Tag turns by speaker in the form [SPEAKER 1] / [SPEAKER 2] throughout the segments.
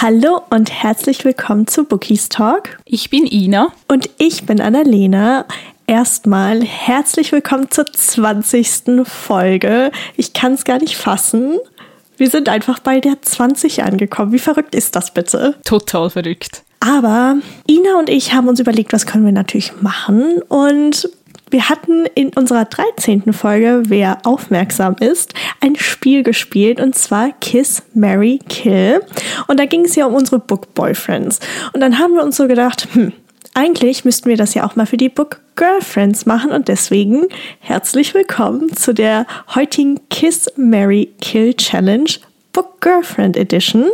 [SPEAKER 1] Hallo und herzlich willkommen zu Bookies Talk.
[SPEAKER 2] Ich bin Ina.
[SPEAKER 1] Und ich bin Annalena. Erstmal herzlich willkommen zur 20. Folge. Ich kann es gar nicht fassen. Wir sind einfach bei der 20 angekommen. Wie verrückt ist das bitte?
[SPEAKER 2] Total verrückt.
[SPEAKER 1] Aber Ina und ich haben uns überlegt, was können wir natürlich machen. Und wir hatten in unserer 13. Folge, wer aufmerksam ist, ein Spiel gespielt und zwar Kiss, Mary, Kill. Und da ging es ja um unsere Book Boyfriends. Und dann haben wir uns so gedacht, hm, eigentlich müssten wir das ja auch mal für die Book Girlfriends machen und deswegen herzlich willkommen zu der heutigen Kiss, Mary, Kill Challenge Book Girlfriend Edition.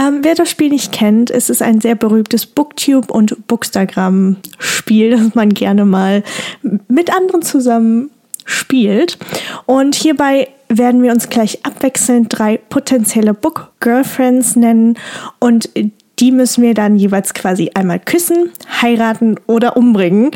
[SPEAKER 1] Ähm, wer das Spiel nicht kennt, es ist ein sehr berühmtes Booktube und Bookstagram-Spiel, das man gerne mal mit anderen zusammen spielt. Und hierbei werden wir uns gleich abwechselnd drei potenzielle Book Girlfriends nennen und die müssen wir dann jeweils quasi einmal küssen, heiraten oder umbringen.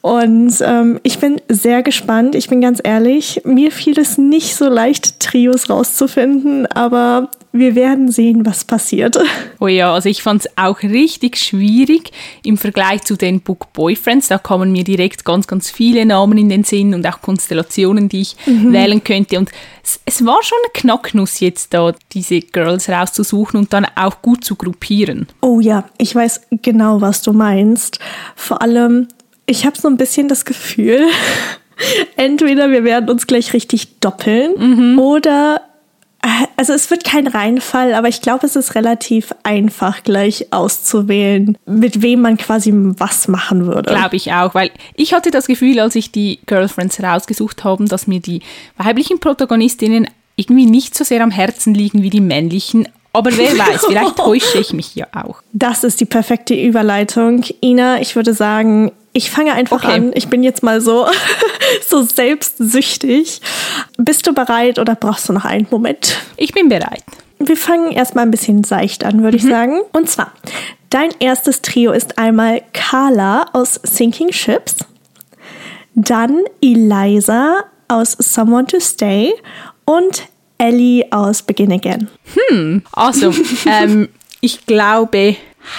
[SPEAKER 1] Und ähm, ich bin sehr gespannt. Ich bin ganz ehrlich, mir fiel es nicht so leicht, Trios rauszufinden, aber wir werden sehen, was passiert.
[SPEAKER 2] Oh ja, also ich fand es auch richtig schwierig im Vergleich zu den Book Boyfriends. Da kommen mir direkt ganz, ganz viele Namen in den Sinn und auch Konstellationen, die ich mhm. wählen könnte. Und es, es, war schon eine Knacknuss jetzt da, diese Girls rauszusuchen und dann auch gut zu gruppieren.
[SPEAKER 1] Oh ja, ich weiß genau, was du meinst. Vor allem, ich habe so ein bisschen das Gefühl, entweder wir werden uns gleich richtig doppeln mhm. oder also es wird kein Reinfall, aber ich glaube, es ist relativ einfach gleich auszuwählen, mit wem man quasi was machen würde.
[SPEAKER 2] Glaube ich auch, weil ich hatte das Gefühl, als ich die Girlfriends rausgesucht habe, dass mir die weiblichen Protagonistinnen irgendwie nicht so sehr am Herzen liegen wie die männlichen. Aber wer weiß, vielleicht täusche ich mich ja auch.
[SPEAKER 1] Das ist die perfekte Überleitung. Ina, ich würde sagen, ich fange einfach okay. an. Ich bin jetzt mal so, so selbstsüchtig. Bist du bereit oder brauchst du noch einen Moment?
[SPEAKER 2] Ich bin bereit.
[SPEAKER 1] Wir fangen erstmal ein bisschen seicht an, würde mhm. ich sagen. Und zwar, dein erstes Trio ist einmal Carla aus Sinking Ships, dann Eliza aus Someone to Stay und Ellie aus Begin Again.
[SPEAKER 2] Hm, also, ähm, ich glaube,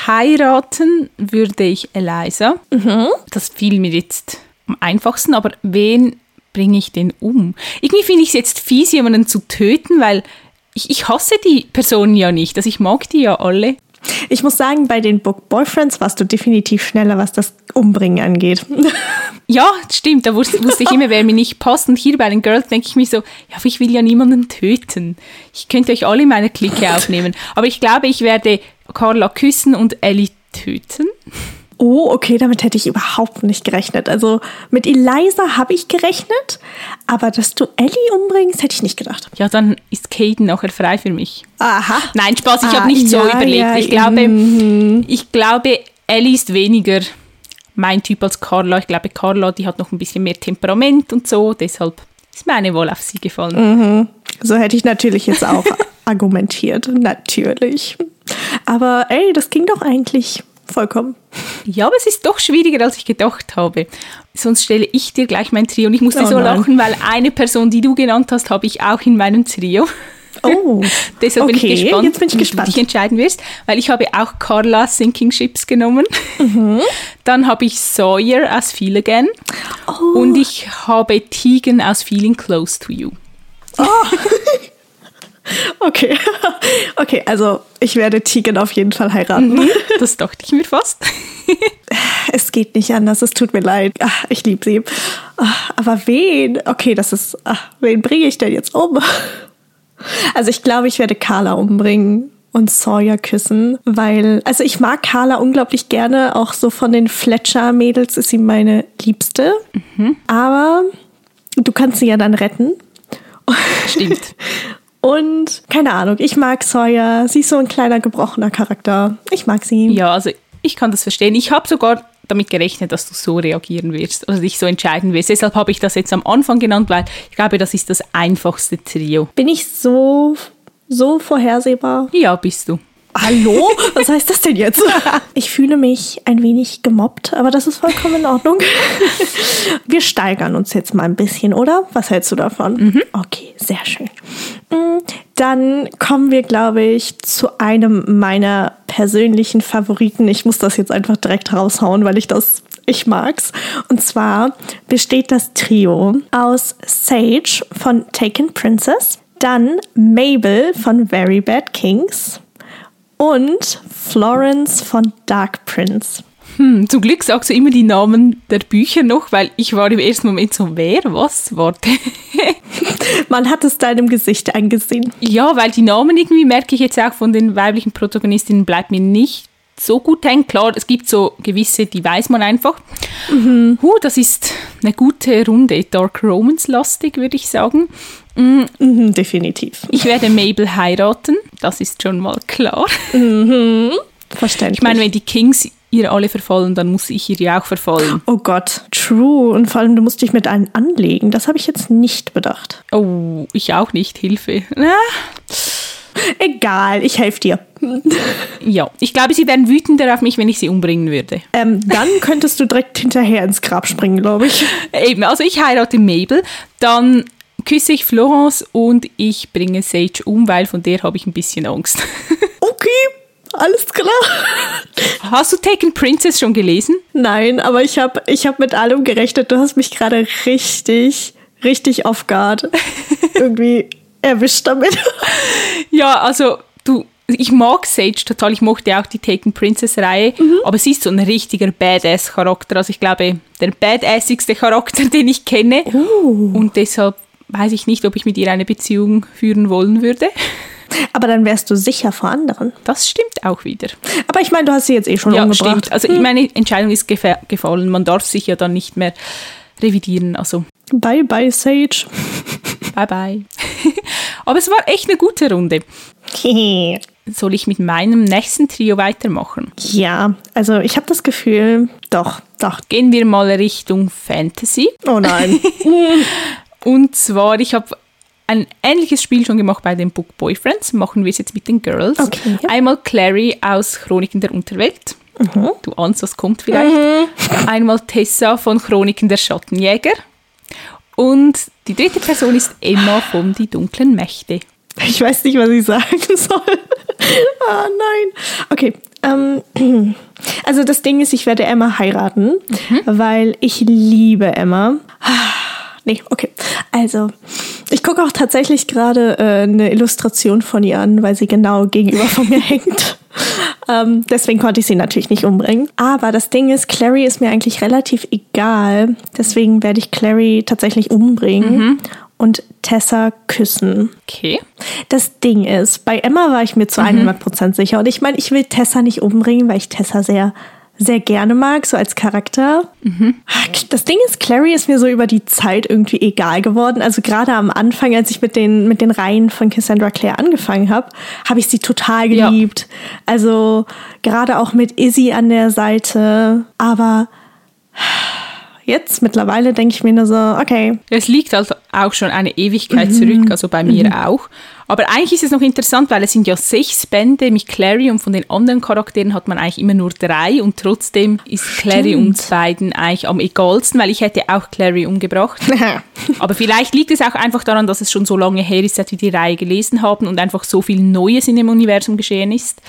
[SPEAKER 2] Heiraten würde ich Eliza. Mhm. Das fiel mir jetzt am einfachsten, aber wen bringe ich denn um? Irgendwie finde ich es jetzt fies, jemanden zu töten, weil ich, ich hasse die Personen ja nicht. Also ich mag die ja alle.
[SPEAKER 1] Ich muss sagen, bei den Book Boyfriends warst du definitiv schneller, was das Umbringen angeht.
[SPEAKER 2] Ja, stimmt. Da wusste, wusste ich immer, wer mir nicht passt. Und hier bei den Girls denke ich mir so, ja, aber ich will ja niemanden töten. Ich könnte euch alle in meine Clique aufnehmen. Aber ich glaube, ich werde Carla küssen und Ellie töten.
[SPEAKER 1] Oh, okay, damit hätte ich überhaupt nicht gerechnet. Also mit Eliza habe ich gerechnet, aber dass du Ellie umbringst, hätte ich nicht gedacht.
[SPEAKER 2] Ja, dann ist Caden nachher frei für mich.
[SPEAKER 1] Aha.
[SPEAKER 2] Nein, Spaß, ich ah, habe nicht ja, so überlegt. Ja, ich, glaube, mm. ich glaube, Ellie ist weniger mein Typ als Carla. Ich glaube, Carla, die hat noch ein bisschen mehr Temperament und so, deshalb ist meine wohl auf sie gefallen.
[SPEAKER 1] Mhm. So hätte ich natürlich jetzt auch argumentiert, natürlich. Aber ey, das ging doch eigentlich vollkommen.
[SPEAKER 2] Ja, aber es ist doch schwieriger, als ich gedacht habe. Sonst stelle ich dir gleich mein Trio und ich musste oh so lachen, weil eine Person, die du genannt hast, habe ich auch in meinem Trio.
[SPEAKER 1] Oh,
[SPEAKER 2] deshalb
[SPEAKER 1] okay.
[SPEAKER 2] bin ich gespannt,
[SPEAKER 1] Jetzt bin ich gespannt.
[SPEAKER 2] wie du dich entscheiden wirst, weil ich habe auch Carla Sinking Ships genommen. Mhm. Dann habe ich Sawyer aus Feel Again oh. und ich habe Tegan aus Feeling Close to You.
[SPEAKER 1] Oh. Okay, okay, also ich werde Tegan auf jeden Fall heiraten. Mhm.
[SPEAKER 2] Das dachte ich mir fast.
[SPEAKER 1] Es geht nicht anders, es tut mir leid. Ach, ich liebe sie. Aber wen? Okay, das ist. Ach, wen bringe ich denn jetzt um? Also ich glaube, ich werde Carla umbringen und Sawyer küssen, weil, also ich mag Carla unglaublich gerne, auch so von den Fletcher-Mädels ist sie meine Liebste. Mhm. Aber du kannst sie ja dann retten.
[SPEAKER 2] Stimmt.
[SPEAKER 1] Und keine Ahnung, ich mag Sawyer. Sie ist so ein kleiner gebrochener Charakter. Ich mag sie.
[SPEAKER 2] Ja, also ich kann das verstehen. Ich habe sogar damit gerechnet, dass du so reagieren wirst, also dich so entscheiden wirst. Deshalb habe ich das jetzt am Anfang genannt, weil ich glaube, das ist das einfachste Trio.
[SPEAKER 1] Bin ich so, so vorhersehbar?
[SPEAKER 2] Ja, bist du.
[SPEAKER 1] Hallo? Was heißt das denn jetzt? Ich fühle mich ein wenig gemobbt, aber das ist vollkommen in Ordnung. Wir steigern uns jetzt mal ein bisschen, oder? Was hältst du davon? Mhm. Okay, sehr schön. Mm, dann kommen wir, glaube ich, zu einem meiner persönlichen Favoriten. Ich muss das jetzt einfach direkt raushauen, weil ich das ich mag's. Und zwar besteht das Trio aus Sage von Taken Princess, dann Mabel von Very Bad Kings und Florence von Dark Prince.
[SPEAKER 2] Hm, zum Glück sagst du immer die Namen der Bücher noch, weil ich war im ersten Moment so, wer, was, warte.
[SPEAKER 1] Man hat es deinem Gesicht angesehen.
[SPEAKER 2] Ja, weil die Namen irgendwie merke ich jetzt auch von den weiblichen Protagonistinnen bleibt mir nicht so gut hängen. Klar, es gibt so gewisse, die weiß man einfach. Mhm. Huh, das ist eine gute Runde, Dark Romance-lastig, würde ich sagen.
[SPEAKER 1] Mhm. Mhm, definitiv.
[SPEAKER 2] Ich werde Mabel heiraten, das ist schon mal klar.
[SPEAKER 1] Mhm. Verständlich.
[SPEAKER 2] Ich meine, wenn die Kings ihr alle verfallen, dann muss ich ihr ja auch verfallen.
[SPEAKER 1] Oh Gott, true. Und vor allem, du musst dich mit allen anlegen. Das habe ich jetzt nicht bedacht.
[SPEAKER 2] Oh, ich auch nicht. Hilfe. Ah.
[SPEAKER 1] Egal, ich helfe dir.
[SPEAKER 2] Ja, ich glaube, sie wären wütender auf mich, wenn ich sie umbringen würde.
[SPEAKER 1] Ähm, dann könntest du direkt hinterher ins Grab springen, glaube ich.
[SPEAKER 2] Eben, also ich heirate Mabel, dann küsse ich Florence und ich bringe Sage um, weil von der habe ich ein bisschen Angst.
[SPEAKER 1] Okay, alles klar.
[SPEAKER 2] Hast du Taken Princess schon gelesen?
[SPEAKER 1] Nein, aber ich habe ich hab mit allem gerechnet. Du hast mich gerade richtig, richtig off guard. Irgendwie erwischt damit.
[SPEAKER 2] Ja, also du, ich mag Sage total. Ich mochte auch die Taken Princess-Reihe, mhm. aber sie ist so ein richtiger Badass-Charakter. Also ich glaube, der badassigste Charakter, den ich kenne.
[SPEAKER 1] Uh.
[SPEAKER 2] Und deshalb weiß ich nicht, ob ich mit ihr eine Beziehung führen wollen würde.
[SPEAKER 1] Aber dann wärst du sicher vor anderen.
[SPEAKER 2] Das stimmt auch wieder.
[SPEAKER 1] Aber ich meine, du hast sie jetzt eh schon ja, umgebracht. Stimmt.
[SPEAKER 2] Also hm. meine Entscheidung ist gefallen. Man darf sich ja dann nicht mehr revidieren. Also
[SPEAKER 1] bye bye Sage.
[SPEAKER 2] bye bye. Aber es war echt eine gute Runde. Soll ich mit meinem nächsten Trio weitermachen?
[SPEAKER 1] Ja, also ich habe das Gefühl, doch, doch.
[SPEAKER 2] Gehen wir mal Richtung Fantasy.
[SPEAKER 1] Oh nein.
[SPEAKER 2] Und zwar, ich habe ein ähnliches Spiel schon gemacht bei den Book Boyfriends. Machen wir es jetzt mit den Girls.
[SPEAKER 1] Okay.
[SPEAKER 2] Einmal Clary aus Chroniken der Unterwelt. Mhm. Du ahnst, was kommt vielleicht. Mhm. Einmal Tessa von Chroniken der Schattenjäger. Und die dritte Person ist Emma von Die dunklen Mächte.
[SPEAKER 1] Ich weiß nicht, was ich sagen soll. ah, nein. Okay. Ähm, also das Ding ist, ich werde Emma heiraten, mhm. weil ich liebe Emma. Nee, okay. Also, ich gucke auch tatsächlich gerade äh, eine Illustration von ihr an, weil sie genau gegenüber von mir hängt. Ähm, deswegen konnte ich sie natürlich nicht umbringen. Aber das Ding ist, Clary ist mir eigentlich relativ egal. Deswegen werde ich Clary tatsächlich umbringen. Mhm. Und Tessa küssen.
[SPEAKER 2] Okay.
[SPEAKER 1] Das Ding ist, bei Emma war ich mir zu mhm. 100% sicher. Und ich meine, ich will Tessa nicht umbringen, weil ich Tessa sehr sehr gerne mag, so als Charakter. Mhm. Das Ding ist, Clary ist mir so über die Zeit irgendwie egal geworden. Also gerade am Anfang, als ich mit den, mit den Reihen von Cassandra Clare angefangen habe, habe ich sie total geliebt. Ja. Also gerade auch mit Izzy an der Seite. Aber jetzt mittlerweile denke ich mir nur so, okay.
[SPEAKER 2] Es liegt also auch schon eine Ewigkeit mhm. zurück, also bei mir mhm. auch. Aber eigentlich ist es noch interessant, weil es sind ja sechs Bände mit Clary und von den anderen Charakteren hat man eigentlich immer nur drei und trotzdem ist Stimmt. Clary uns beiden eigentlich am egalsten, weil ich hätte auch Clary umgebracht. Aber vielleicht liegt es auch einfach daran, dass es schon so lange her ist, seit wir die Reihe gelesen haben und einfach so viel Neues in dem Universum geschehen ist.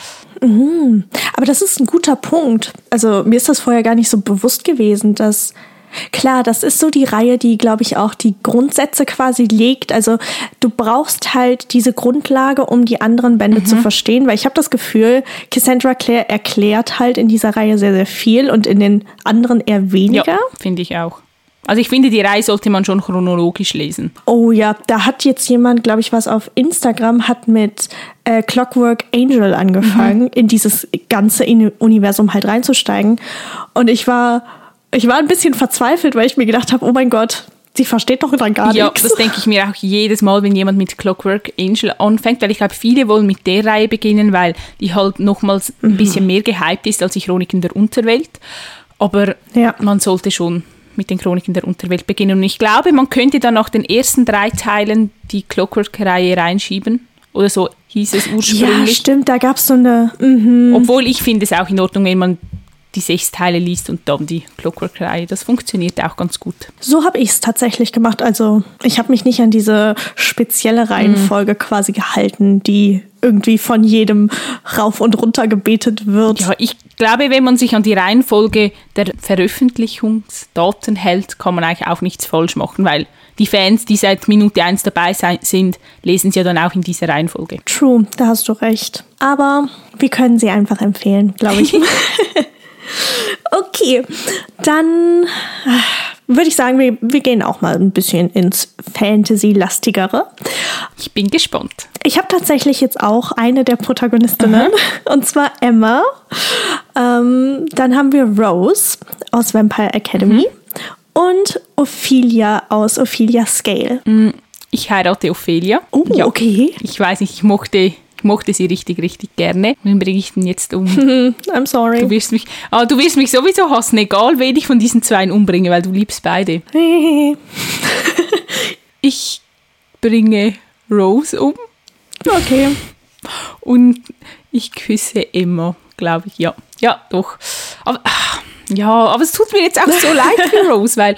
[SPEAKER 1] Mhm. Aber das ist ein guter Punkt. Also mir ist das vorher gar nicht so bewusst gewesen, dass Klar, das ist so die Reihe, die, glaube ich, auch die Grundsätze quasi legt. Also du brauchst halt diese Grundlage, um die anderen Bände mhm. zu verstehen, weil ich habe das Gefühl, Cassandra Clare erklärt halt in dieser Reihe sehr, sehr viel und in den anderen eher weniger. Ja,
[SPEAKER 2] finde ich auch. Also ich finde, die Reihe sollte man schon chronologisch lesen.
[SPEAKER 1] Oh ja, da hat jetzt jemand, glaube ich, was auf Instagram, hat mit äh, Clockwork Angel angefangen, mhm. in dieses ganze Universum halt reinzusteigen. Und ich war ich war ein bisschen verzweifelt, weil ich mir gedacht habe, oh mein Gott, sie versteht doch dann gar ja, nichts.
[SPEAKER 2] Ja, das denke ich mir auch jedes Mal, wenn jemand mit Clockwork Angel anfängt, weil ich glaube, viele wollen mit der Reihe beginnen, weil die halt nochmals mhm. ein bisschen mehr gehypt ist als die Chroniken der Unterwelt. Aber ja. man sollte schon mit den Chroniken der Unterwelt beginnen. Und ich glaube, man könnte dann nach den ersten drei Teilen die Clockwork-Reihe reinschieben oder so hieß es
[SPEAKER 1] Ja,
[SPEAKER 2] ursprünglich.
[SPEAKER 1] stimmt, da gab es so eine. Mhm.
[SPEAKER 2] Obwohl ich finde es auch in Ordnung, wenn man die sechs Teile liest und dann die Clockwork-Reihe. Das funktioniert auch ganz gut.
[SPEAKER 1] So habe ich es tatsächlich gemacht. Also ich habe mich nicht an diese spezielle Reihenfolge quasi gehalten, die irgendwie von jedem rauf und runter gebetet wird.
[SPEAKER 2] Ja, ich glaube, wenn man sich an die Reihenfolge der Veröffentlichungsdaten hält, kann man eigentlich auch nichts falsch machen, weil die Fans, die seit Minute 1 dabei sein, sind, lesen es ja dann auch in dieser Reihenfolge.
[SPEAKER 1] True, da hast du recht. Aber wir können sie einfach empfehlen, glaube ich. okay, dann äh, würde ich sagen, wir, wir gehen auch mal ein bisschen ins Fantasy-lastigere.
[SPEAKER 2] Ich bin gespannt.
[SPEAKER 1] Ich habe tatsächlich jetzt auch eine der Protagonistinnen, und zwar Emma. Ähm, dann haben wir Rose aus Vampire Academy und Ophelia aus Ophelia Scale.
[SPEAKER 2] Ich heirate Ophelia.
[SPEAKER 1] Oh, okay.
[SPEAKER 2] Ich weiß nicht, ich mochte, mochte sie richtig, richtig gerne. Wen bringe ich denn jetzt um?
[SPEAKER 1] I'm sorry.
[SPEAKER 2] Du wirst mich, ah, du wirst mich sowieso hassen, egal wen ich von diesen zwei umbringe, weil du liebst beide. Ich bringe Rose um
[SPEAKER 1] okay.
[SPEAKER 2] und ich küsse Emma, glaube ich. Ja, ja, doch. Aber, ah, ja, aber es tut mir jetzt auch so leid für Rose, weil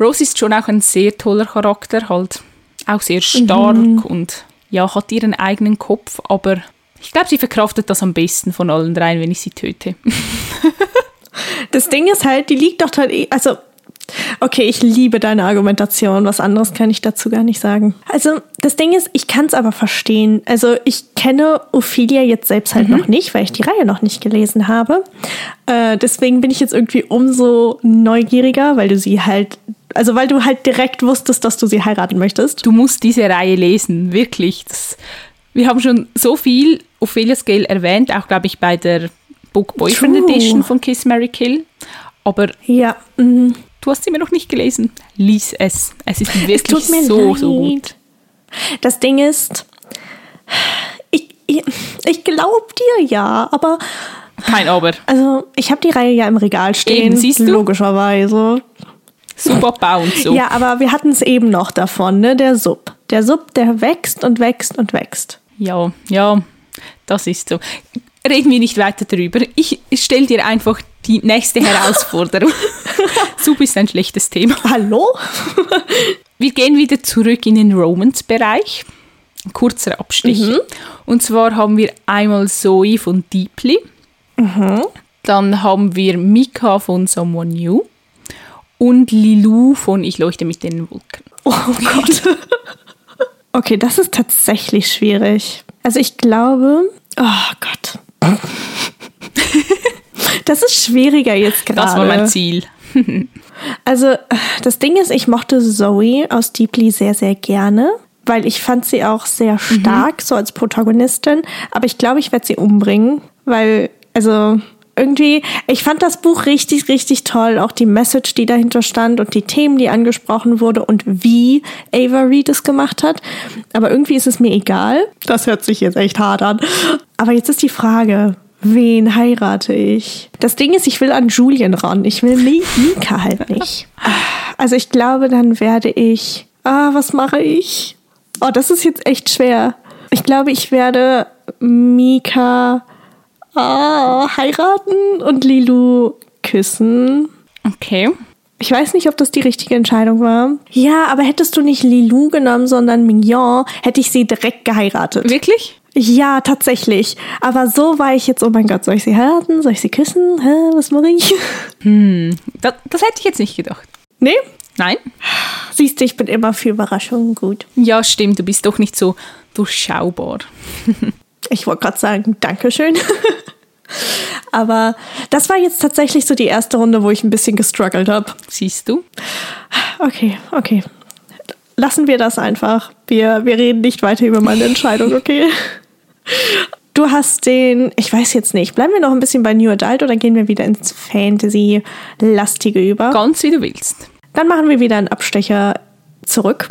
[SPEAKER 2] Rose ist schon auch ein sehr toller Charakter, halt auch sehr stark und ja, hat ihren eigenen Kopf, aber ich glaube, sie verkraftet das am besten von allen dreien, wenn ich sie töte.
[SPEAKER 1] Das Ding ist halt, die liegt doch halt, eh- also, okay, ich liebe deine Argumentation, was anderes kann ich dazu gar nicht sagen. Also, das Ding ist, ich kann es aber verstehen. Also, ich kenne Ophelia jetzt selbst halt noch nicht, weil ich die Reihe noch nicht gelesen habe. Äh, deswegen bin ich jetzt irgendwie umso neugieriger, weil du sie halt, also, weil du halt direkt wusstest, dass du sie heiraten möchtest.
[SPEAKER 2] Du musst diese Reihe lesen, wirklich. Das, wir haben schon so viel Ophelia Scale erwähnt, auch glaube ich bei der Book Boyfriend
[SPEAKER 1] True.
[SPEAKER 2] Edition von Kiss Mary Kill. Aber
[SPEAKER 1] Ja, mhm.
[SPEAKER 2] du hast sie mir noch nicht gelesen. Lies es. Es ist
[SPEAKER 1] es
[SPEAKER 2] wirklich
[SPEAKER 1] tut mir
[SPEAKER 2] so,
[SPEAKER 1] leid.
[SPEAKER 2] so gut.
[SPEAKER 1] Das Ding ist, ich, ich, ich glaube dir ja, aber
[SPEAKER 2] Kein Aber.
[SPEAKER 1] Also, ich habe die Reihe ja im Regal stehen.
[SPEAKER 2] Eben, siehst du?
[SPEAKER 1] Logischerweise.
[SPEAKER 2] Super Bau und so.
[SPEAKER 1] Ja, aber wir hatten es eben noch davon, ne? Der Sub. Der Sub, der wächst und wächst und wächst.
[SPEAKER 2] ja, ja, das ist so. Reden wir nicht weiter drüber. Ich stelle dir einfach die nächste Herausforderung. Sub ist ein schlechtes Thema.
[SPEAKER 1] Hallo?
[SPEAKER 2] Wir gehen wieder zurück in den Romance-Bereich. Ein kurzer Abstich. Und zwar haben wir einmal Zoe von Deeply. Dann haben wir Mika von Someone New. Und Lilou von Ich leuchte mit den Wolken.
[SPEAKER 1] Oh Gott. Okay, das ist tatsächlich schwierig. Also ich glaube, oh Gott. Das ist schwieriger jetzt gerade.
[SPEAKER 2] Das war mein Ziel.
[SPEAKER 1] Also, das Ding ist, ich mochte Zoe aus Deeply sehr, sehr gerne, weil ich fand sie auch sehr stark, so als Protagonistin. Aber ich glaube, ich werde sie umbringen, weil, also, irgendwie, ich fand das Buch richtig, richtig toll. Auch die Message, die dahinter stand und die Themen, die angesprochen wurde und wie Ava Reed es gemacht hat. Aber irgendwie ist es mir egal. Das hört sich jetzt echt hart an. Aber jetzt ist die Frage, wen heirate ich? Das Ding ist, ich will an Julian ran. Ich will Mi- Mika halt nicht. Also ich glaube, dann werde ich. Ah, was mache ich? Oh, das ist jetzt echt schwer. Ich glaube, ich werde Mika ah, heiraten und Lilu küssen.
[SPEAKER 2] Okay.
[SPEAKER 1] Ich weiß nicht, ob das die richtige Entscheidung war. Ja, aber hättest du nicht Lilou genommen, sondern Mignon, hätte ich sie direkt geheiratet.
[SPEAKER 2] Wirklich?
[SPEAKER 1] Ja, tatsächlich. Aber so war ich jetzt, oh mein Gott, soll ich sie heiraten? Soll ich sie küssen? Hä, was mache ich?
[SPEAKER 2] Das, das hätte ich jetzt nicht gedacht.
[SPEAKER 1] Nee?
[SPEAKER 2] Nein?
[SPEAKER 1] Siehst du, ich bin immer für Überraschungen gut.
[SPEAKER 2] Ja, stimmt. Du bist doch nicht so durchschaubar.
[SPEAKER 1] Ich wollte gerade sagen, Dankeschön. Aber das war jetzt tatsächlich so die erste Runde, wo ich ein bisschen gestruggelt habe.
[SPEAKER 2] Siehst du?
[SPEAKER 1] Okay, okay. Lassen wir das einfach. Wir, wir reden nicht weiter über meine Entscheidung, okay? Du hast den, ich weiß jetzt nicht, bleiben wir noch ein bisschen bei New Adult oder gehen wir wieder ins Fantasy-lastige über?
[SPEAKER 2] Ganz wie du willst.
[SPEAKER 1] Dann machen wir wieder einen Abstecher zurück.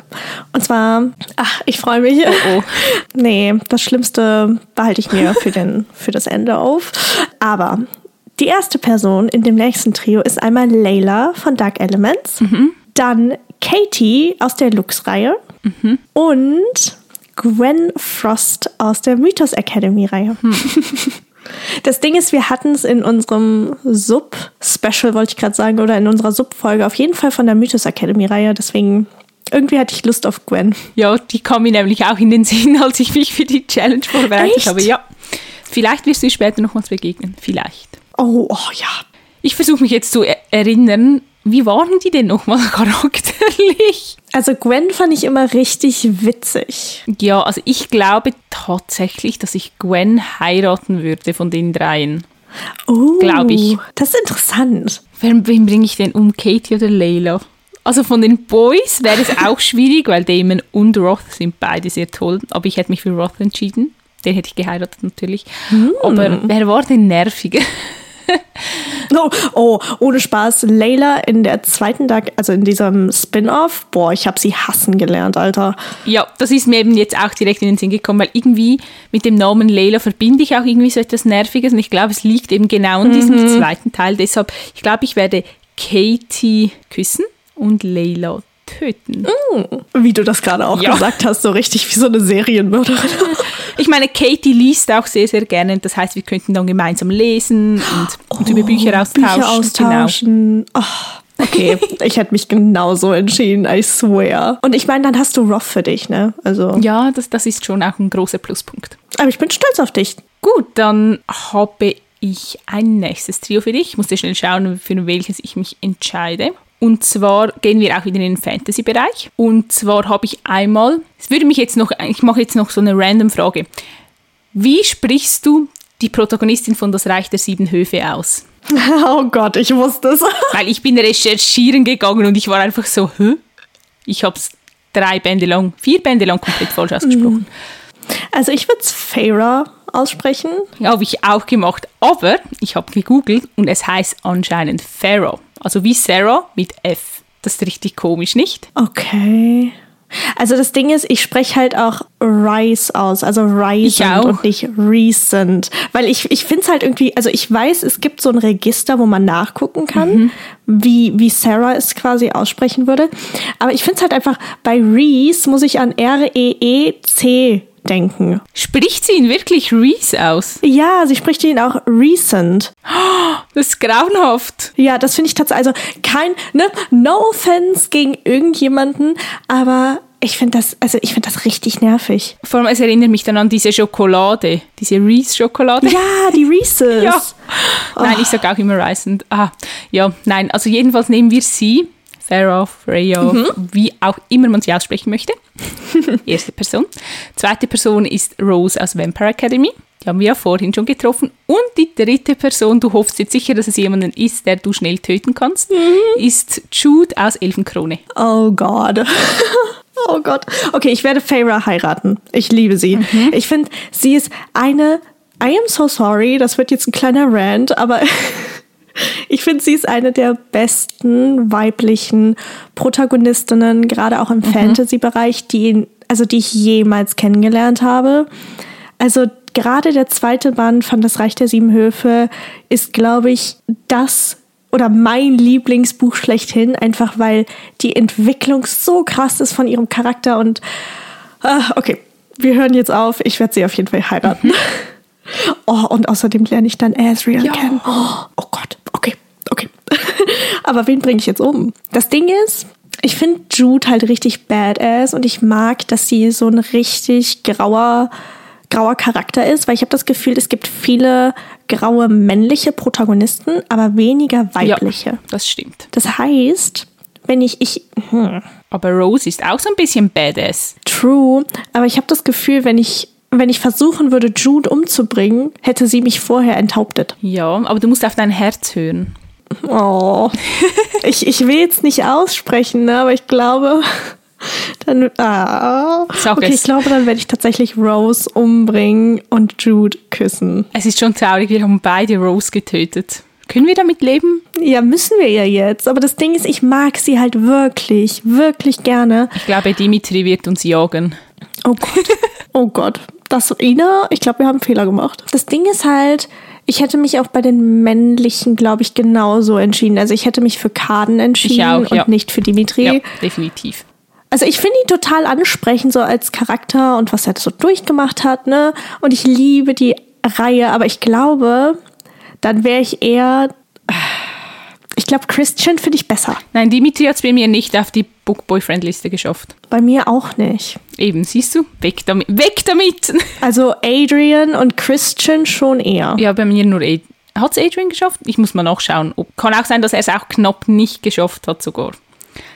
[SPEAKER 1] Und zwar, ach, ich freue mich.
[SPEAKER 2] oh.
[SPEAKER 1] Nee, das Schlimmste behalte ich mir für, den, für das Ende auf. Aber die erste Person in dem nächsten Trio ist einmal Layla von Dark Elements, dann Katie aus der Lux-Reihe und Gwen Frost aus der Mythos Academy Reihe. Das Ding ist, wir hatten es in unserem Sub-Special, wollte ich gerade sagen, oder in unserer Sub-Folge auf jeden Fall von der Mythos Academy-Reihe. Deswegen, irgendwie hatte ich Lust auf Gwen.
[SPEAKER 2] Ja, die kam mir nämlich auch in den Sinn, als ich mich für die Challenge vorbereitet
[SPEAKER 1] Echt?
[SPEAKER 2] habe. Ja, vielleicht wirst du ihr später nochmals begegnen. Vielleicht.
[SPEAKER 1] Oh, oh ja.
[SPEAKER 2] Ich versuche mich jetzt zu er erinnern, wie waren die denn nochmal charakterlich?
[SPEAKER 1] Also Gwen fand ich immer richtig witzig.
[SPEAKER 2] Ja, also ich glaube tatsächlich, dass ich Gwen heiraten würde von den dreien.
[SPEAKER 1] Oh,
[SPEAKER 2] Glaub ich.
[SPEAKER 1] Das ist interessant.
[SPEAKER 2] Wen, wen bringe ich denn um, Katie oder Layla? Also von den Boys wäre es auch schwierig, weil Damon und Roth sind beide sehr toll. Aber ich hätte mich für Roth entschieden. Den hätte ich geheiratet natürlich. Aber wer war denn nerviger?
[SPEAKER 1] Oh, oh, ohne Spaß. Layla in der zweiten Tag, also in diesem Spin-off, boah, ich habe sie hassen gelernt, Alter.
[SPEAKER 2] Ja, das ist mir eben jetzt auch direkt in den Sinn gekommen, weil irgendwie mit dem Namen Layla verbinde ich auch irgendwie so etwas Nerviges und ich glaube, es liegt eben genau in diesem zweiten Teil. Deshalb, ich glaube, ich werde Katie küssen und Layla töten.
[SPEAKER 1] Wie du das gerade auch
[SPEAKER 2] Ja.
[SPEAKER 1] gesagt hast, so richtig wie so eine Serienmörderin.
[SPEAKER 2] Ich meine, Katie liest auch sehr, sehr gerne. Das heißt, wir könnten dann gemeinsam lesen und, und über Bücher austauschen.
[SPEAKER 1] Oh, Bücher austauschen. Oh, okay, ich hätte mich genauso entschieden, I swear. Und ich meine, dann hast du Roth für dich, ne? Also,
[SPEAKER 2] Genau. Ja, das, das ist schon auch ein großer Pluspunkt.
[SPEAKER 1] aber ich bin stolz auf dich.
[SPEAKER 2] Gut, dann habe ich ein nächstes Trio für dich. Ich musste schnell schauen, für welches ich mich entscheide. Und zwar gehen wir auch wieder in den Fantasy-Bereich. Und zwar habe ich einmal, es würde mich jetzt noch, ich mache jetzt noch so eine random Frage. Wie sprichst du die Protagonistin von Das Reich der Sieben Höfe aus?
[SPEAKER 1] Oh Gott, ich wusste es.
[SPEAKER 2] Weil ich bin recherchieren gegangen und ich war einfach so, hä? Ich habe es drei Bände lang, vier Bände lang komplett falsch ausgesprochen.
[SPEAKER 1] Also ich würde es Farah aussprechen.
[SPEAKER 2] Ja, habe ich auch gemacht. Aber ich habe gegoogelt und es heißt anscheinend Pharaoh. Also wie Sarah mit F. Das ist richtig komisch, nicht?
[SPEAKER 1] Okay. Also das Ding ist, ich spreche halt auch Rise aus, also
[SPEAKER 2] auch.
[SPEAKER 1] und nicht Recent. Weil ich, ich finde es halt irgendwie, also ich weiß, es gibt so ein Register, wo man nachgucken kann,
[SPEAKER 2] Mhm.
[SPEAKER 1] wie, wie Sarah es quasi aussprechen würde. Aber ich finde es halt einfach, bei Reese muss ich an R-E-E-C denken.
[SPEAKER 2] Spricht sie ihn wirklich Reese aus?
[SPEAKER 1] Ja, sie spricht ihn auch Recent.
[SPEAKER 2] Das ist grauenhaft.
[SPEAKER 1] Ja, das finde ich tatsächlich, also kein, ne, no offense gegen irgendjemanden, aber ich finde das, also ich finde das richtig nervig.
[SPEAKER 2] Vor allem, es erinnert mich dann an diese Schokolade, diese Reese-Schokolade.
[SPEAKER 1] Ja, die Reese's.
[SPEAKER 2] Ja. Nein, ich sage auch immer Rice und ah, ja, nein, also jedenfalls nehmen wir sie, Farah, Freya, wie auch immer man sie aussprechen möchte. Erste Person. Zweite Person ist Rose aus Vampire Academy. Die haben wir ja vorhin schon getroffen. Und die dritte Person, du hoffst jetzt sicher, dass es jemanden ist, der du schnell töten kannst, ist Jude aus Elfenkrone.
[SPEAKER 1] Oh Gott. Oh Gott. Okay, ich werde Farah heiraten. Ich liebe sie. Ich finde, sie ist eine. I am so sorry, das wird jetzt ein kleiner Rant, aber ich finde, sie ist eine der besten weiblichen Protagonistinnen, gerade auch im Fantasy-Bereich, die, also die ich jemals kennengelernt habe. Also gerade der zweite Band von Das Reich der Sieben Höfe ist, glaube ich, das oder mein Lieblingsbuch schlechthin, einfach weil die Entwicklung so krass ist von ihrem Charakter und ah, okay, wir hören jetzt auf. Ich werde sie auf jeden Fall heiraten. Oh, und außerdem lerne ich dann Asriel
[SPEAKER 2] Ja.
[SPEAKER 1] kennen. Oh, oh Gott. Aber wen bringe ich jetzt um? Das Ding ist, ich finde Jude halt richtig badass und ich mag, dass sie so ein richtig grauer, grauer Charakter ist, weil ich habe das Gefühl, es gibt viele graue männliche Protagonisten, aber weniger weibliche.
[SPEAKER 2] Ja, das stimmt.
[SPEAKER 1] Das heißt, wenn ich, ich, hm,
[SPEAKER 2] Aber Rose ist auch so ein bisschen badass.
[SPEAKER 1] true, aber ich habe das Gefühl, wenn ich, wenn ich versuchen würde, Jude umzubringen, hätte sie mich vorher enthauptet.
[SPEAKER 2] Ja, aber du musst auf dein Herz hören.
[SPEAKER 1] Oh, ich, ich will jetzt nicht aussprechen, ne, aber ich glaube, dann, ah, okay, ich glaube, dann werde ich tatsächlich Rose umbringen und Jude küssen.
[SPEAKER 2] Es ist schon traurig, wir haben beide Rose getötet. Können wir damit leben?
[SPEAKER 1] Ja, müssen wir ja jetzt. Aber das Ding ist, ich mag sie halt wirklich, wirklich gerne.
[SPEAKER 2] Ich glaube, Dimitri wird uns jagen.
[SPEAKER 1] Oh Gott. Oh Gott. Das, Ina, ich glaube, wir haben einen Fehler gemacht. Das Ding ist halt, ich hätte mich auch bei den männlichen, glaube ich, genauso entschieden. Also ich hätte mich für Kaden entschieden
[SPEAKER 2] auch, ja.
[SPEAKER 1] und nicht für Dimitri.
[SPEAKER 2] Ja, definitiv.
[SPEAKER 1] Also ich finde ihn total ansprechend, so als Charakter und was er so durchgemacht hat, ne? Und ich liebe die Reihe, aber ich glaube, dann wäre ich eher. Ich glaube, Christian finde ich besser.
[SPEAKER 2] Nein, Dimitri hat es bei mir nicht auf die Book-Boyfriend-Liste geschafft.
[SPEAKER 1] Bei mir auch nicht.
[SPEAKER 2] Eben, siehst du? Weg damit. Weg damit!
[SPEAKER 1] Also Adrian und Christian schon eher.
[SPEAKER 2] Ja, bei mir nur Adrian. Hat es Adrian geschafft? Ich muss mal nachschauen. Kann auch sein, dass er es auch knapp nicht geschafft hat sogar.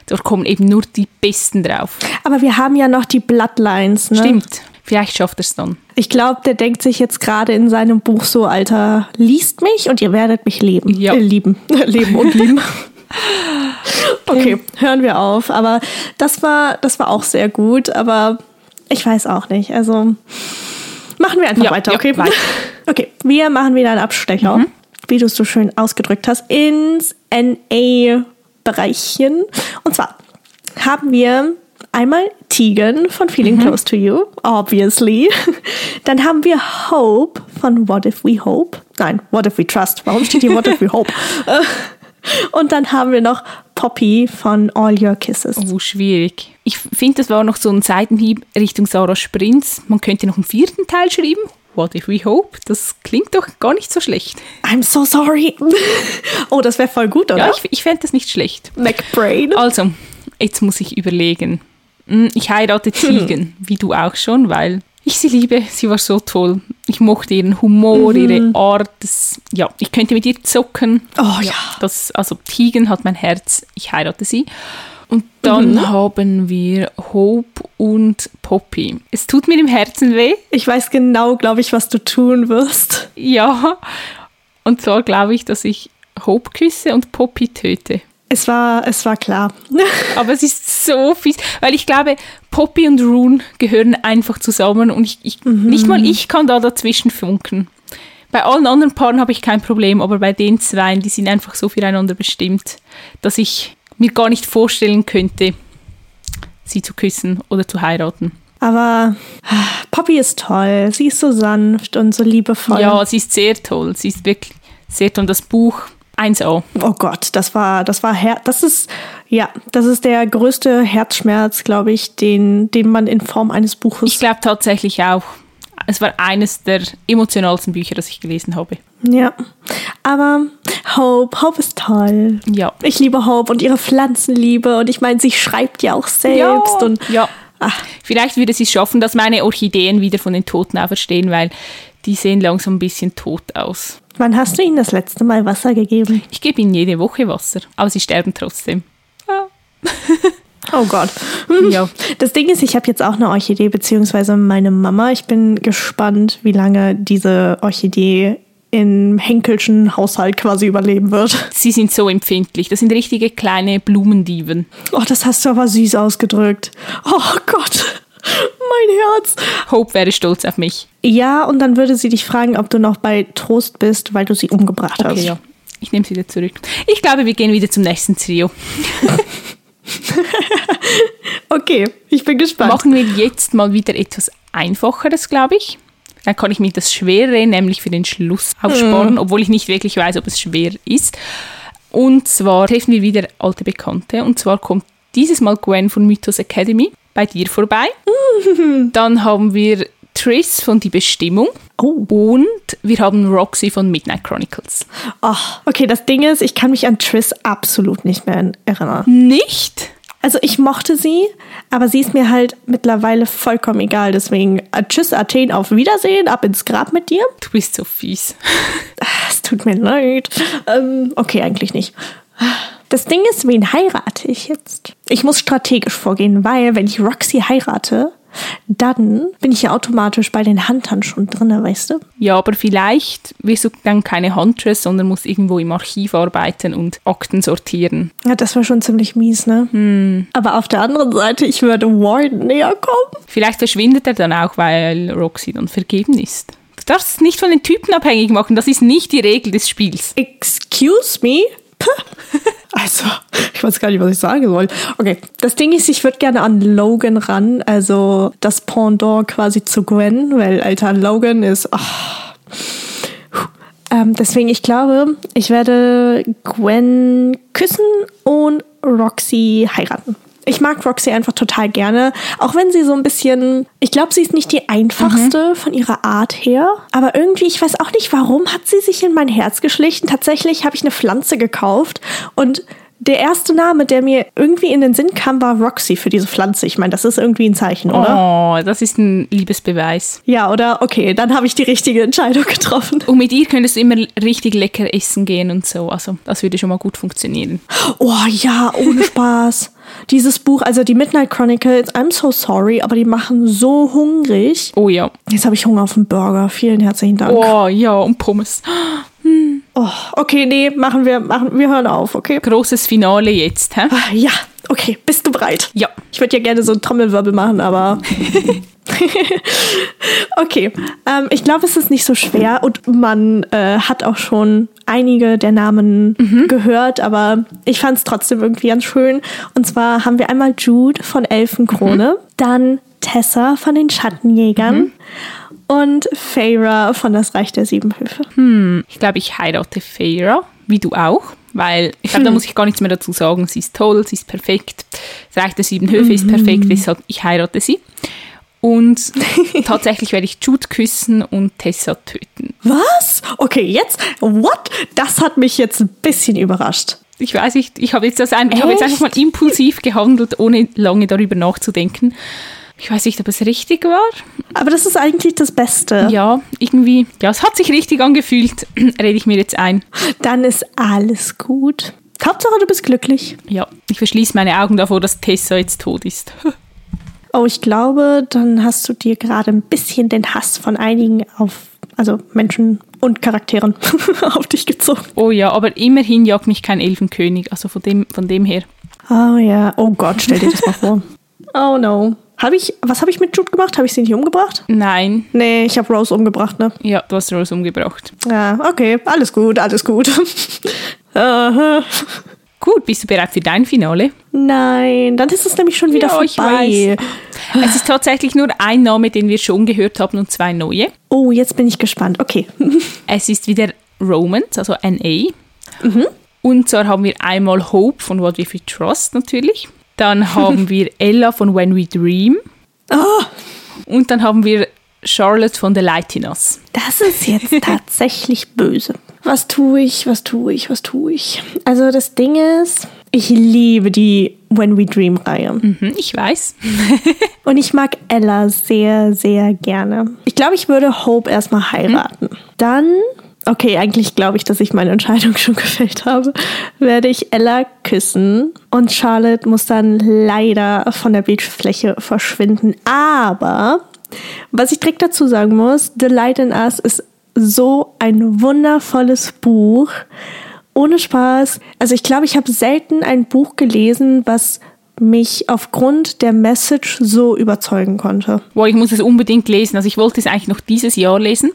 [SPEAKER 2] Da kommen eben nur die Besten drauf.
[SPEAKER 1] Aber wir haben ja noch die Bloodlines, ne?
[SPEAKER 2] Stimmt. Vielleicht schafft er es dann.
[SPEAKER 1] Ich glaube, der denkt sich jetzt gerade in seinem Buch so, Alter, liest mich und ihr werdet mich leben.
[SPEAKER 2] Ja.
[SPEAKER 1] Äh, lieben. leben und lieben. okay, hören wir auf. Aber das war, das war auch sehr gut, aber ich weiß auch nicht. Also machen wir einfach
[SPEAKER 2] Ja,
[SPEAKER 1] weiter,
[SPEAKER 2] ja,
[SPEAKER 1] okay?
[SPEAKER 2] weiter.
[SPEAKER 1] Okay, wir machen wieder einen Abstecher, wie du es so schön ausgedrückt hast, ins NA-Bereichchen. Und zwar haben wir einmal Tegan von Feeling Close to You, obviously. Dann haben wir Hope von What If We Hope. Nein, What If We Trust. Warum steht hier What If We Hope? Und dann haben wir noch Poppy von All Your Kisses.
[SPEAKER 2] Oh, schwierig. Ich finde, das war noch so ein Seitenhieb Richtung Sarah Sprinz. Man könnte noch einen vierten Teil schreiben. What if we hope? Das klingt doch gar nicht so schlecht.
[SPEAKER 1] I'm so sorry. Oh, das wäre voll gut, oder?
[SPEAKER 2] Ja, ich, ich fände das nicht schlecht.
[SPEAKER 1] McBrain.
[SPEAKER 2] Also, jetzt muss ich überlegen. Hm, Ich heirate Tegan, wie du auch schon, weil ich sie liebe. Sie war so toll. Ich mochte ihren Humor, ihre Art. Das, ja, ich könnte mit ihr zocken.
[SPEAKER 1] Oh ja.
[SPEAKER 2] Das, also Tegan hat mein Herz. Ich heirate sie. Und dann haben wir Hope und Poppy. Es tut mir im Herzen weh.
[SPEAKER 1] Ich weiß genau, glaube ich, was du tun wirst.
[SPEAKER 2] Ja. Und zwar glaube ich, dass ich Hope küsse und Poppy töte.
[SPEAKER 1] Es war, es war klar.
[SPEAKER 2] Aber es ist so fies, weil ich glaube, Poppy und Rune gehören einfach zusammen und ich, ich, nicht mal ich kann da dazwischen funken. Bei allen anderen Paaren habe ich kein Problem, aber bei den zwei, die sind einfach so füreinander bestimmt, dass ich mir gar nicht vorstellen könnte, sie zu küssen oder zu heiraten.
[SPEAKER 1] Aber Poppy ist toll. Sie ist so sanft und so liebevoll.
[SPEAKER 2] Ja, sie ist sehr toll. Sie ist wirklich sehr toll. Das Buch 1A.
[SPEAKER 1] Oh Gott, das war, das war Her das ist, ja, das ist der größte Herzschmerz, glaube ich, den, den man in Form eines Buches.
[SPEAKER 2] Ich glaube tatsächlich auch, es war eines der emotionalsten Bücher, das ich gelesen habe.
[SPEAKER 1] ja. Aber Hope, Hope ist toll.
[SPEAKER 2] Ja.
[SPEAKER 1] Ich liebe Hope und ihre Pflanzenliebe und ich meine, sie schreibt ja auch selbst und
[SPEAKER 2] ja.
[SPEAKER 1] Ach.
[SPEAKER 2] Vielleicht würde sie es schaffen, dass meine Orchideen wieder von den Toten auferstehen, weil die sehen langsam ein bisschen tot aus.
[SPEAKER 1] Wann hast du ihnen das letzte Mal Wasser gegeben?
[SPEAKER 2] Ich gebe ihnen jede Woche Wasser, aber sie sterben trotzdem.
[SPEAKER 1] Oh Gott.
[SPEAKER 2] Ja.
[SPEAKER 1] Das Ding ist, ich habe jetzt auch eine Orchidee, beziehungsweise meine Mama. Ich bin gespannt, wie lange diese Orchidee im Henkelschen Haushalt quasi überleben wird.
[SPEAKER 2] Sie sind so empfindlich. Das sind richtige kleine Blumendiven.
[SPEAKER 1] Oh, das hast du aber süß ausgedrückt. Oh Gott, mein Herz.
[SPEAKER 2] Hope wäre stolz auf mich.
[SPEAKER 1] Ja, und dann würde sie dich fragen, ob du noch bei Trost bist, weil du sie umgebracht hast.
[SPEAKER 2] Okay, ja. Ich nehme sie wieder zurück. Ich glaube, wir gehen wieder zum nächsten Trio.
[SPEAKER 1] Okay, ich bin gespannt.
[SPEAKER 2] Machen wir jetzt mal wieder etwas Einfacheres, glaube ich. Dann kann ich mir das Schwere nämlich für den Schluss aufsparen, obwohl ich nicht wirklich weiß, ob es schwer ist. Und zwar treffen wir wieder alte Bekannte. Und zwar kommt dieses Mal Gwen von Mythos Academy bei dir vorbei. Dann haben wir Triss von Die Bestimmung.
[SPEAKER 1] Oh.
[SPEAKER 2] Und wir haben Roxy von Midnight Chronicles.
[SPEAKER 1] Oh, okay, das Ding ist, ich kann mich an Triss absolut nicht mehr erinnern.
[SPEAKER 2] Nicht?
[SPEAKER 1] Also ich mochte sie, aber sie ist mir halt mittlerweile vollkommen egal. Deswegen äh, tschüss Athen, auf Wiedersehen, ab ins Grab mit dir.
[SPEAKER 2] Du bist so fies.
[SPEAKER 1] Es tut mir leid. Ähm, okay, eigentlich nicht. Das Ding ist, wen heirate ich jetzt? Ich muss strategisch vorgehen, weil wenn ich Roxy heirate, dann bin ich ja automatisch bei den Huntern schon drin, weißt du?
[SPEAKER 2] Ja, aber vielleicht wirst du dann keine Huntress, sondern musst irgendwo im Archiv arbeiten und Akten sortieren.
[SPEAKER 1] Ja, das war schon ziemlich mies, ne? Aber auf der anderen Seite, ich würde Warden näher kommen.
[SPEAKER 2] Vielleicht verschwindet er dann auch, weil Roxy dann vergeben ist. Du darfst es nicht von den Typen abhängig machen, das ist nicht die Regel des Spiels.
[SPEAKER 1] Excuse me? Also, ich weiß gar nicht, was ich sagen soll. Okay, das Ding ist, ich würde gerne an Logan ran, also das Pendant quasi zu Gwen, weil alter Logan ist. ach. Ähm, deswegen, ich glaube, ich werde Gwen küssen und Roxy heiraten. Ich mag Roxy einfach total gerne, auch wenn sie so ein bisschen, ich glaube, sie ist nicht die einfachste mhm. von ihrer Art her, aber irgendwie, ich weiß auch nicht, warum hat sie sich in mein Herz geschlichen. Tatsächlich habe ich eine Pflanze gekauft und der erste Name, der mir irgendwie in den Sinn kam, war Roxy für diese Pflanze. Ich meine, das ist irgendwie ein Zeichen, oder?
[SPEAKER 2] Oh, das ist ein Liebesbeweis.
[SPEAKER 1] Ja, oder? Okay, dann habe ich die richtige Entscheidung getroffen.
[SPEAKER 2] Und mit ihr könntest du immer richtig lecker essen gehen und so. Also, das würde schon mal gut funktionieren.
[SPEAKER 1] Oh ja, ohne Spaß. Dieses Buch, also die Midnight Chronicles, I'm so sorry, aber die machen so hungrig.
[SPEAKER 2] Oh ja.
[SPEAKER 1] Jetzt habe ich Hunger auf einen Burger. Vielen herzlichen Dank.
[SPEAKER 2] Oh ja, und Pommes.
[SPEAKER 1] Oh, okay, nee, machen wir, machen, wir hören auf, okay?
[SPEAKER 2] Großes Finale jetzt, hä?
[SPEAKER 1] Ah, ja, okay, bist du bereit?
[SPEAKER 2] Ja.
[SPEAKER 1] Ich würde ja gerne so einen Trommelwirbel machen, aber. okay, ähm, ich glaube, es ist nicht so schwer und man äh, hat auch schon einige der Namen mhm. gehört, aber ich fand es trotzdem irgendwie ganz schön. Und zwar haben wir einmal Jude von Elfenkrone, mhm. dann Tessa von den Schattenjägern. Mhm und Feyre von Das Reich der Sieben Höfe.
[SPEAKER 2] Hm, ich glaube, ich heirate Feyre, wie du auch. Weil ich glaube, hm. da muss ich gar nichts mehr dazu sagen. Sie ist toll, sie ist perfekt. Das Reich der Sieben Höfe mhm. ist perfekt, deshalb ich heirate sie. Und tatsächlich werde ich Jude küssen und Tessa töten.
[SPEAKER 1] Was? Okay, jetzt, what? Das hat mich jetzt ein bisschen überrascht.
[SPEAKER 2] Ich weiß nicht, ich habe jetzt, das ein, ich habe jetzt einfach mal impulsiv gehandelt, ohne lange darüber nachzudenken. Ich weiß nicht, ob es richtig war.
[SPEAKER 1] Aber das ist eigentlich das Beste.
[SPEAKER 2] Ja, irgendwie. Ja, es hat sich richtig angefühlt. Rede ich mir jetzt ein.
[SPEAKER 1] Dann ist alles gut. Hauptsache, du bist glücklich.
[SPEAKER 2] Ja, ich verschließe meine Augen davor, dass Tessa jetzt tot ist.
[SPEAKER 1] oh, ich glaube, dann hast du dir gerade ein bisschen den Hass von einigen auf, also Menschen und Charakteren auf dich gezogen.
[SPEAKER 2] Oh ja, aber immerhin jagt mich kein Elfenkönig, also von dem, von dem her.
[SPEAKER 1] Oh ja, oh Gott, stell dir das mal vor. Oh no. Habe ich, was habe ich mit Jude gemacht? Habe ich sie nicht umgebracht?
[SPEAKER 2] Nein.
[SPEAKER 1] Nee, ich habe Rose umgebracht, ne?
[SPEAKER 2] Ja, du hast Rose umgebracht.
[SPEAKER 1] Ja, okay, alles gut, alles gut.
[SPEAKER 2] Gut, bist du bereit für dein Finale?
[SPEAKER 1] Nein, dann ist es nämlich schon wieder ja, vorbei.
[SPEAKER 2] Es ist tatsächlich nur ein Name, den wir schon gehört haben und zwei neue.
[SPEAKER 1] Oh, jetzt bin ich gespannt. Okay.
[SPEAKER 2] Es ist wieder Romance, also NA. Mhm. Und zwar haben wir einmal Hope von What If We Trust natürlich. Dann haben wir Ella von When We Dream.
[SPEAKER 1] Oh.
[SPEAKER 2] Und dann haben wir Charlotte von The Light in Us.
[SPEAKER 1] Das ist jetzt tatsächlich böse. Was tue ich, was tue ich, was tue ich? Also das Ding ist, ich liebe die When We Dream Reihe.
[SPEAKER 2] Mhm, ich weiß.
[SPEAKER 1] Und ich mag Ella sehr, sehr gerne. Ich glaube, ich würde Hope erstmal heiraten. Mhm. Dann okay, eigentlich glaube ich, dass ich meine Entscheidung schon gefällt habe, werde ich Ella küssen und Charlotte muss dann leider von der Bildfläche verschwinden. Aber was ich direkt dazu sagen muss, The Light in Us ist so ein wundervolles Buch. Ohne Spaß. Also ich glaube, ich habe selten ein Buch gelesen, was mich aufgrund der Message so überzeugen konnte.
[SPEAKER 2] Boah, ich muss es unbedingt lesen. Also ich wollte es eigentlich noch dieses Jahr lesen.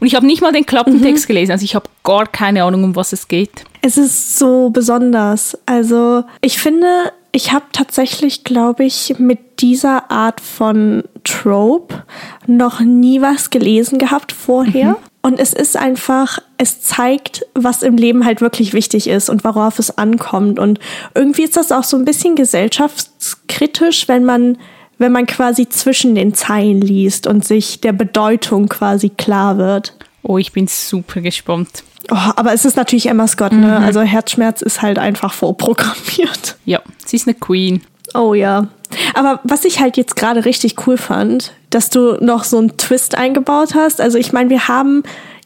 [SPEAKER 2] Und ich habe nicht mal den Klappentext mhm. gelesen. Also ich habe gar keine Ahnung, um was es geht.
[SPEAKER 1] Es ist so besonders. Also ich finde, ich habe tatsächlich, glaube ich, mit dieser Art von Trope noch nie was gelesen gehabt vorher. Mhm. Und es ist einfach, es zeigt, was im Leben halt wirklich wichtig ist und worauf es ankommt. Und irgendwie ist das auch so ein bisschen gesellschaftskritisch, wenn man, wenn man quasi zwischen den Zeilen liest und sich der Bedeutung quasi klar wird.
[SPEAKER 2] Oh, ich bin super gespannt.
[SPEAKER 1] Oh, aber es ist natürlich Emma Scott, ne? Mhm. Also Herzschmerz ist halt einfach vorprogrammiert.
[SPEAKER 2] Ja, sie ist eine Queen.
[SPEAKER 1] Oh ja. Aber was ich halt jetzt gerade richtig cool fand, dass du noch so einen Twist eingebaut hast. Also ich meine, wir haben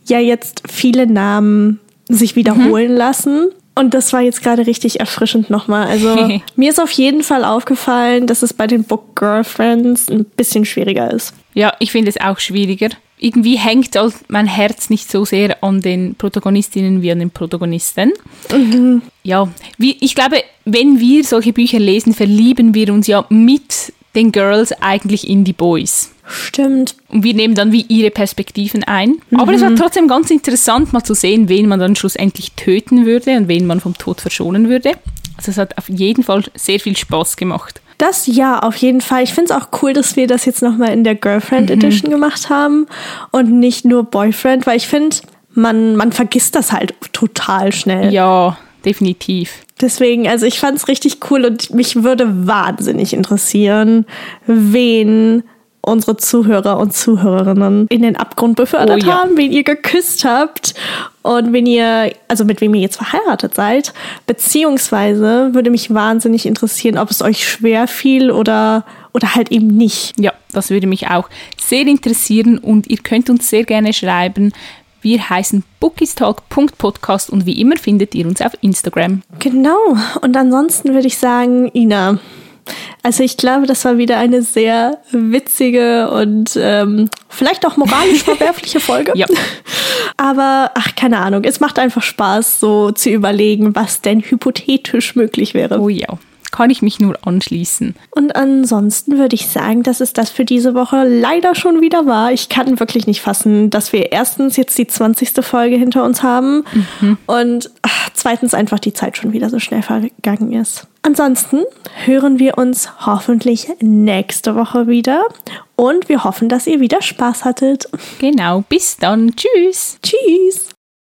[SPEAKER 1] ja jetzt viele Namen sich wiederholen mhm. lassen. Und das war jetzt gerade richtig erfrischend nochmal. Also mir ist auf jeden Fall aufgefallen, dass es bei den Book Girlfriends ein bisschen schwieriger ist.
[SPEAKER 2] Ja, ich finde es auch schwieriger irgendwie hängt mein Herz nicht so sehr an den Protagonistinnen wie an den Protagonisten. Mhm. Ja, wie, ich glaube, wenn wir solche Bücher lesen, verlieben wir uns ja mit den Girls eigentlich in die Boys.
[SPEAKER 1] Stimmt.
[SPEAKER 2] Und wir nehmen dann wie ihre Perspektiven ein. Mhm. Aber es war trotzdem ganz interessant, mal zu sehen, wen man dann schlussendlich töten würde und wen man vom Tod verschonen würde. Also es hat auf jeden Fall sehr viel Spaß gemacht.
[SPEAKER 1] Das ja, auf jeden Fall. Ich finde es auch cool, dass wir das jetzt nochmal in der Girlfriend mhm. Edition gemacht haben und nicht nur Boyfriend, weil ich finde, man, man vergisst das halt total schnell.
[SPEAKER 2] Ja, definitiv.
[SPEAKER 1] Deswegen, also ich fand es richtig cool und mich würde wahnsinnig interessieren, wen unsere Zuhörer und Zuhörerinnen in den Abgrund befördert
[SPEAKER 2] Oh ja.
[SPEAKER 1] haben, wen ihr geküsst habt und wenn ihr, also mit wem ihr jetzt verheiratet seid. Beziehungsweise würde mich wahnsinnig interessieren, ob es euch schwer fiel oder, oder halt eben nicht.
[SPEAKER 2] Ja, das würde mich auch sehr interessieren und ihr könnt uns sehr gerne schreiben. Wir heißen bookistalk.podcast und wie immer findet ihr uns auf Instagram.
[SPEAKER 1] Genau. Und ansonsten würde ich sagen, Ina. Also ich glaube, das war wieder eine sehr witzige und ähm, vielleicht auch moralisch verwerfliche Folge.
[SPEAKER 2] Ja.
[SPEAKER 1] Aber ach, keine Ahnung. Es macht einfach Spaß, so zu überlegen, was denn hypothetisch möglich wäre.
[SPEAKER 2] Oh ja, kann ich mich nur anschließen.
[SPEAKER 1] Und ansonsten würde ich sagen, dass es das für diese Woche leider schon wieder war. Ich kann wirklich nicht fassen, dass wir erstens jetzt die 20. Folge hinter uns haben und ach, zweitens einfach die Zeit schon wieder so schnell vergangen ist. Ansonsten hören wir uns hoffentlich nächste Woche wieder und wir hoffen, dass ihr wieder Spaß hattet.
[SPEAKER 2] Genau, bis dann. Tschüss.
[SPEAKER 1] Tschüss!